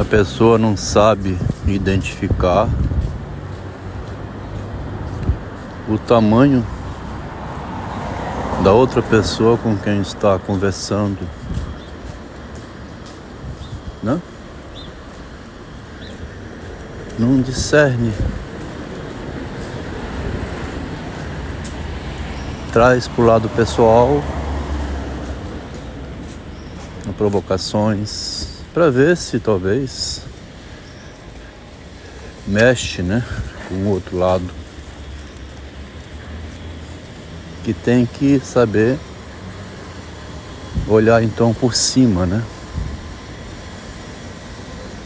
a pessoa não sabe identificar o tamanho da outra pessoa com quem está conversando, né? Não discerne, traz para o lado pessoal provocações para ver se talvez mexe, né, com o outro lado que tem que saber olhar então por cima, né?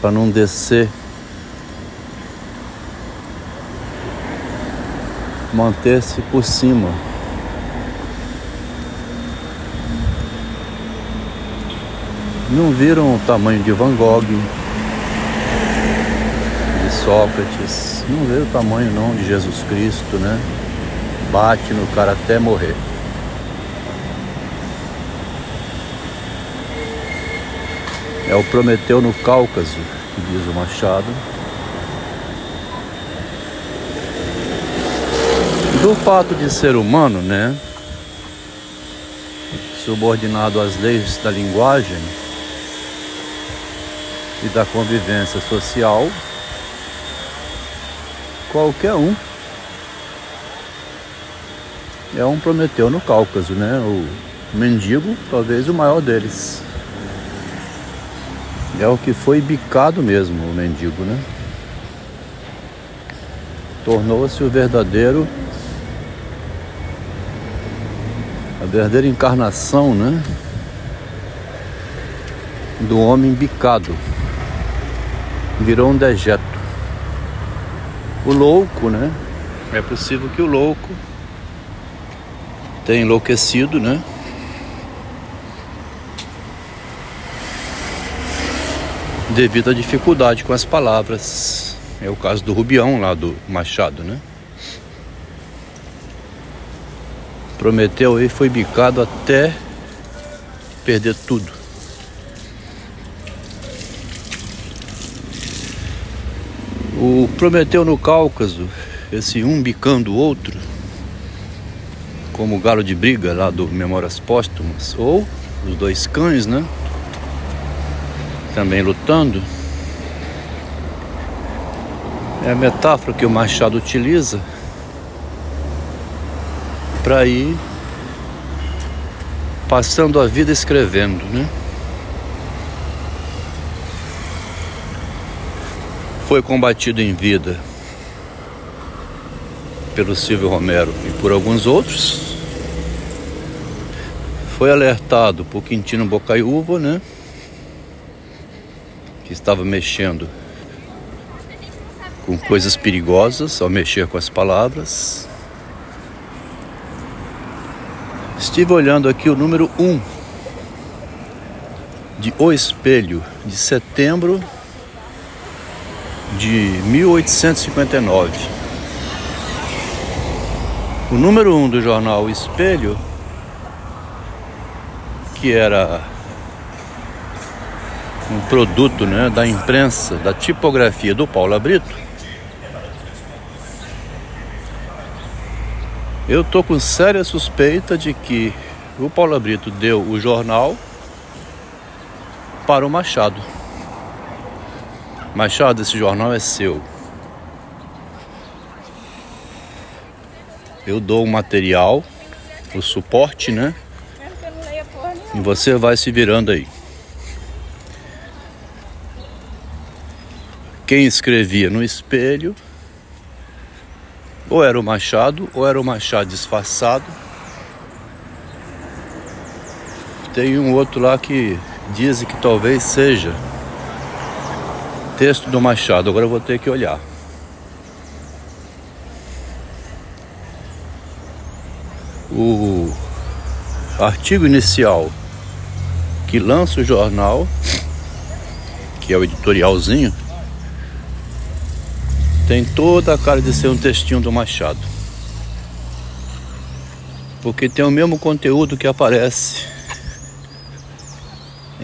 Para não descer. Manter-se por cima. Não viram o tamanho de Van Gogh, de Sócrates, não viram o tamanho não de Jesus Cristo, né? bate no cara até morrer. É o Prometeu no Cáucaso, que diz o Machado. Do fato de ser humano, né? Subordinado às leis da linguagem e da convivência social, qualquer um é um Prometeu no Cáucaso, né? O mendigo, talvez o maior deles. É o que foi bicado mesmo, o mendigo, né? Tornou-se o verdadeiro a verdadeira encarnação, né? Do homem bicado. Virou um dejeto. O louco, né? É possível que o louco tem enlouquecido, né? Devido à dificuldade com as palavras. É o caso do Rubião lá do Machado, né? Prometeu e foi bicado até perder tudo. O Prometeu no Cáucaso, esse um bicando o outro, como o galo de briga lá do Memórias Póstumas, ou os dois cães, né? Também lutando. É a metáfora que o Machado utiliza para ir passando a vida escrevendo, né? Foi combatido em vida pelo Silvio Romero e por alguns outros. Foi alertado por Quintino Bocaiúva, né? Que estava mexendo com coisas perigosas ao mexer com as palavras. Estive olhando aqui o número 1 um de O Espelho, de setembro de 1859. O número um do jornal Espelho, que era um produto né, da imprensa, da tipografia do Paulo Brito, eu tô com séria suspeita de que o Paulo Brito deu o jornal para o Machado. Machado, esse jornal é seu. eu dou o material, o suporte, né? E você vai se virando aí. Quem escrevia no espelho, ou era o Machado, ou era o Machado disfarçado. Tem um outro lá que diz que talvez seja texto do Machado. Agora eu vou ter que olhar. o artigo inicial que lança o jornal, que é o editorialzinho, tem toda a cara de ser um textinho do Machado. Porque tem o mesmo conteúdo que aparece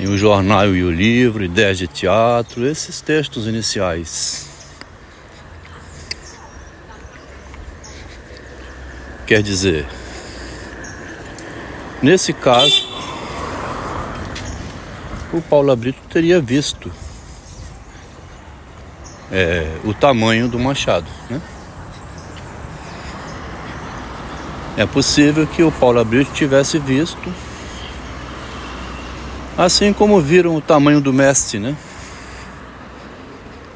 em O Jornal e o Livro, Ideias de Teatro, esses textos iniciais. Quer dizer, nesse caso, o Paulo Brito teria visto é, o tamanho do machado. Né? É possível que o Paulo Brito tivesse visto, assim como viram o tamanho do mestre, né?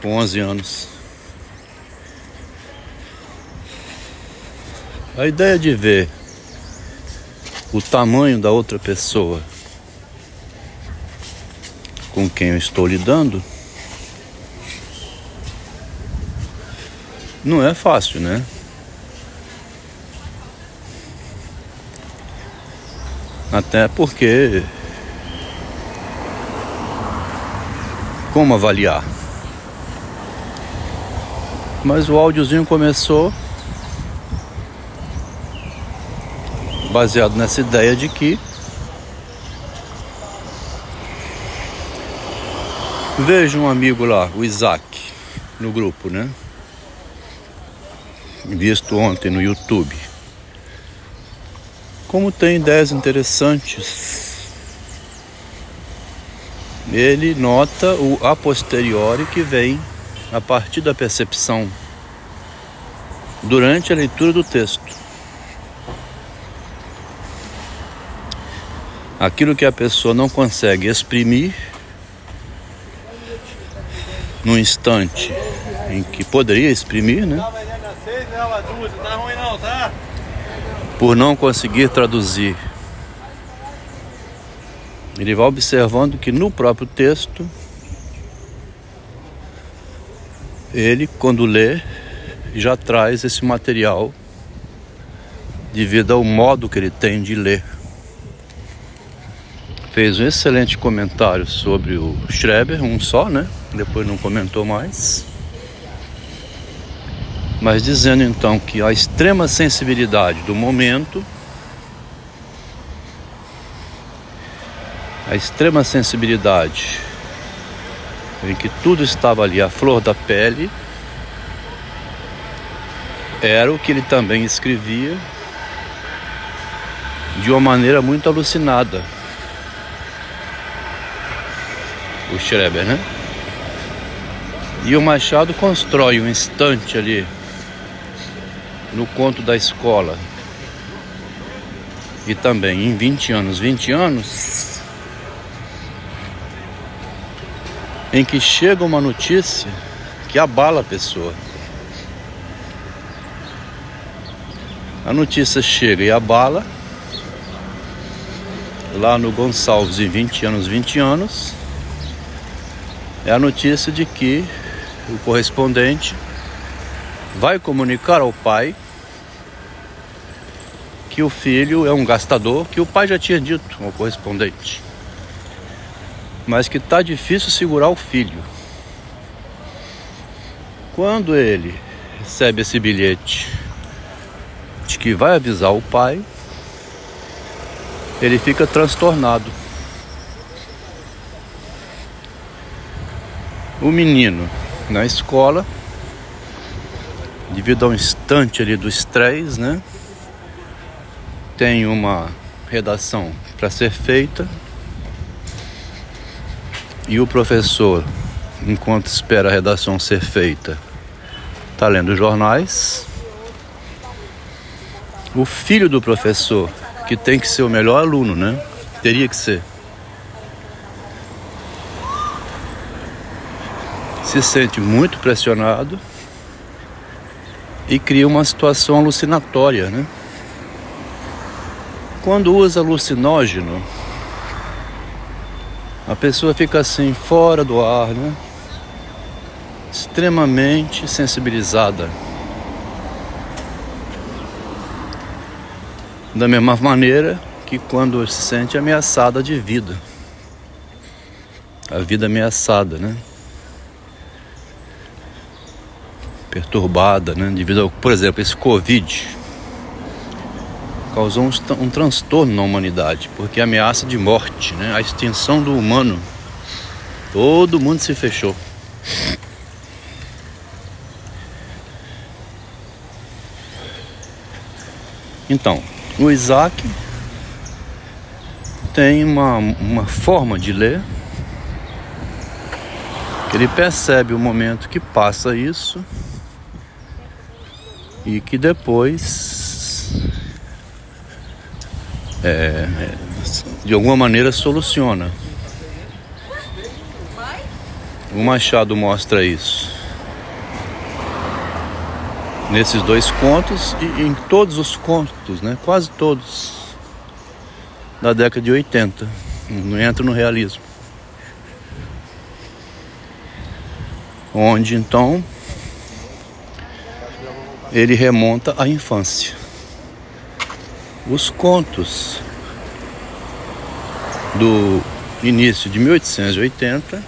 Com 11 anos. A ideia de ver o tamanho da outra pessoa com quem eu estou lidando não é fácil, né? Até porque como avaliar? Mas o áudiozinho começou baseado nessa ideia de que vejo um amigo lá, o Isaac, no grupo, né? Visto ontem no YouTube. Como tem ideias interessantes. Ele nota o a posteriori que vem a partir da percepção durante a leitura do texto. aquilo que a pessoa não consegue exprimir no instante em que poderia exprimir, né? Por não conseguir traduzir. Ele vai observando que no próprio texto, ele, quando lê, já traz esse material devido ao modo que ele tem de ler fez um excelente comentário sobre o Schreber, um só, né? Depois não comentou mais. Mas dizendo então que a extrema sensibilidade do momento, a extrema sensibilidade em que tudo estava ali à flor da pele, era o que ele também escrevia de uma maneira muito alucinada o Schreber, né? E o Machado constrói um instante ali no conto da escola. E também em 20 anos, 20 anos, em que chega uma notícia que abala a pessoa. A notícia chega e abala. Lá no Gonçalves, em 20 anos, 20 anos, é a notícia de que o correspondente vai comunicar ao pai que o filho é um gastador, que o pai já tinha dito ao correspondente, mas que está difícil segurar o filho. Quando ele recebe esse bilhete de que vai avisar o pai, ele fica transtornado. O menino na escola, devido ao instante ali do estresse, né? Tem uma redação para ser feita e o professor, enquanto espera a redação ser feita, está lendo jornais. O filho do professor, que tem que ser o melhor aluno, né? Teria que ser se sente muito pressionado e cria uma situação alucinatória, né? Quando usa alucinógeno, a pessoa fica assim fora do ar, né? Extremamente sensibilizada. Da mesma maneira que quando se sente ameaçada de vida. A vida ameaçada, né? perturbada, né? Devido ao, por exemplo, esse Covid. Causou um, um transtorno na humanidade, porque ameaça de morte, né? a extinção do humano. Todo mundo se fechou. Então, o Isaac tem uma, uma forma de ler ele percebe o momento que passa isso e que depois é, de alguma maneira soluciona. O Machado mostra isso nesses dois contos e em todos os contos, né? Quase todos da década de 80. Não entra no realismo. Onde então ele remonta à infância. Os contos do início de 1880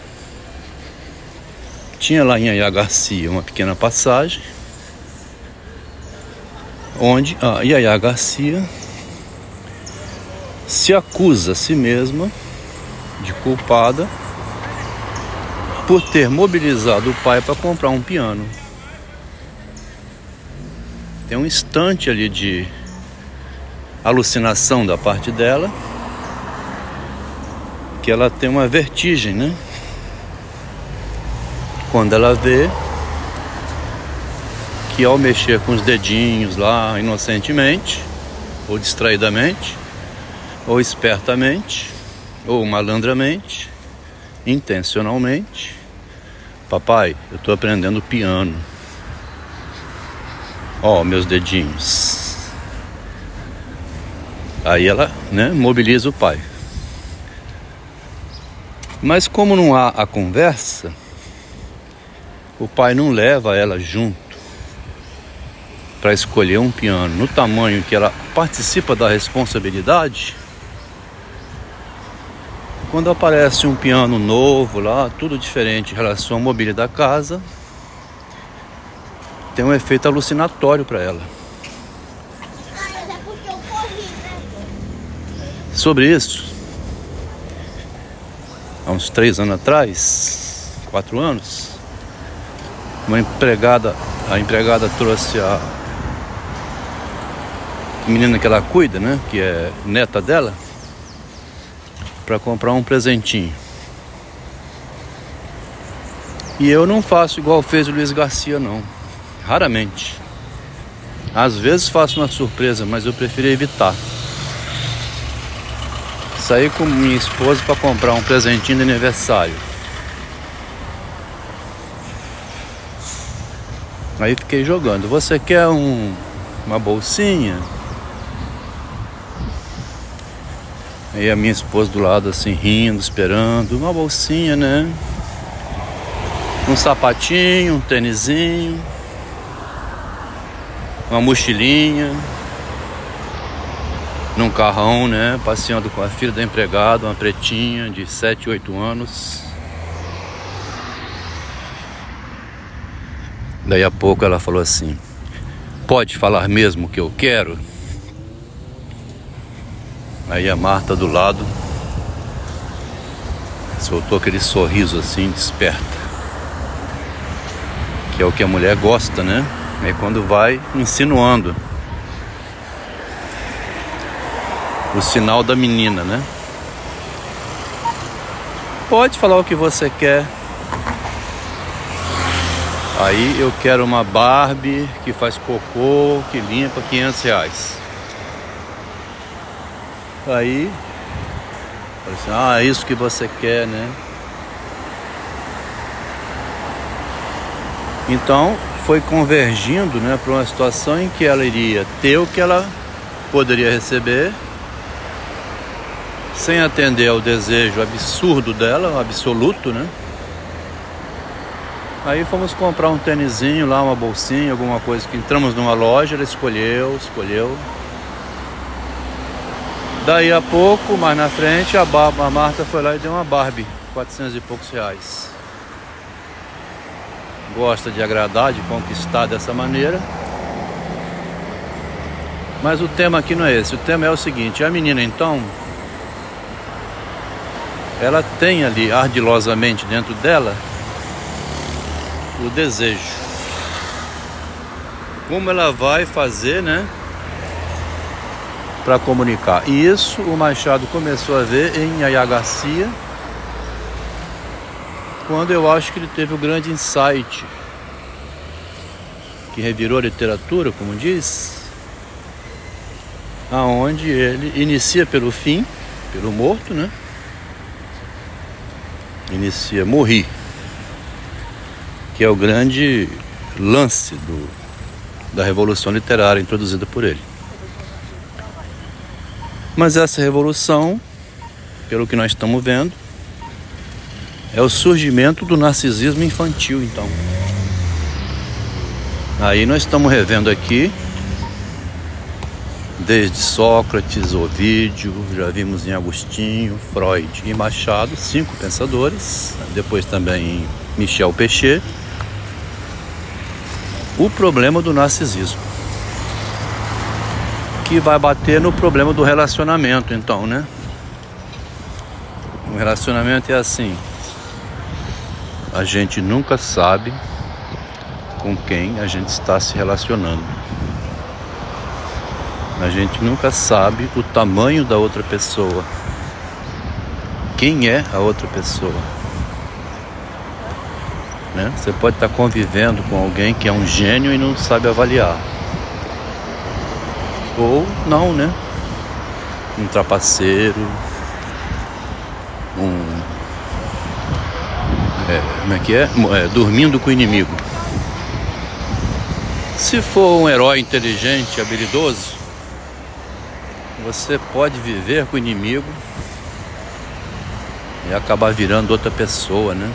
tinha lá em Ayá Garcia uma pequena passagem onde a Yaya Garcia se acusa a si mesma de culpada por ter mobilizado o pai para comprar um piano. Tem um instante ali de alucinação da parte dela, que ela tem uma vertigem, né? Quando ela vê que ao mexer com os dedinhos lá inocentemente, ou distraidamente, ou espertamente, ou malandramente, intencionalmente, papai, eu estou aprendendo piano. Ó, oh, meus dedinhos. Aí ela, né, mobiliza o pai. Mas como não há a conversa, o pai não leva ela junto para escolher um piano no tamanho que ela participa da responsabilidade, quando aparece um piano novo lá, tudo diferente em relação à mobília da casa, tem um efeito alucinatório para ela. Sobre isso, há uns três anos atrás, quatro anos, uma empregada, a empregada trouxe a menina que ela cuida, né? Que é neta dela, para comprar um presentinho. E eu não faço igual fez o Luiz Garcia, não. Raramente. Às vezes faço uma surpresa, mas eu prefiro evitar. Saí com minha esposa para comprar um presentinho de aniversário. Aí fiquei jogando. Você quer um, uma bolsinha? Aí a minha esposa do lado assim rindo, esperando, uma bolsinha, né? Um sapatinho, um tênisinho, uma mochilinha, num carrão, né? Passeando com a filha da empregada, uma pretinha de 7, 8 anos. Daí a pouco ela falou assim: Pode falar mesmo o que eu quero? Aí a Marta do lado soltou aquele sorriso assim, desperta. Que é o que a mulher gosta, né? É quando vai insinuando. O sinal da menina, né? Pode falar o que você quer. Aí eu quero uma Barbie que faz cocô, que limpa 500 reais. Aí, assim, ah, é isso que você quer, né? Então, foi convergindo né, para uma situação em que ela iria ter o que ela poderia receber, sem atender ao desejo absurdo dela, absoluto, né? Aí fomos comprar um tênisinho lá, uma bolsinha, alguma coisa que entramos numa loja, ela escolheu, escolheu, Daí a pouco, mais na frente, a, a Marta foi lá e deu uma Barbie, 400 e poucos reais. Gosta de agradar, de conquistar dessa maneira. Mas o tema aqui não é esse. O tema é o seguinte: a menina então ela tem ali ardilosamente dentro dela o desejo. Como ela vai fazer, né? Para comunicar. E isso o Machado começou a ver em Yaya Garcia, quando eu acho que ele teve o grande insight que revirou a literatura, como diz, aonde ele inicia pelo fim, pelo morto, né? Inicia morri, que é o grande lance do, da revolução literária introduzida por ele. Mas essa revolução, pelo que nós estamos vendo, é o surgimento do narcisismo infantil, então. Aí nós estamos revendo aqui desde Sócrates, Ovídio, já vimos em Agostinho, Freud e Machado, cinco pensadores, depois também Michel Pechet, o problema do narcisismo. Que vai bater no problema do relacionamento, então, né? O relacionamento é assim: a gente nunca sabe com quem a gente está se relacionando. A gente nunca sabe o tamanho da outra pessoa. Quem é a outra pessoa? Né? Você pode estar convivendo com alguém que é um gênio e não sabe avaliar. Ou não, né? Um trapaceiro, um. É, como é que é? é? Dormindo com o inimigo. Se for um herói inteligente, habilidoso, você pode viver com o inimigo e acabar virando outra pessoa, né?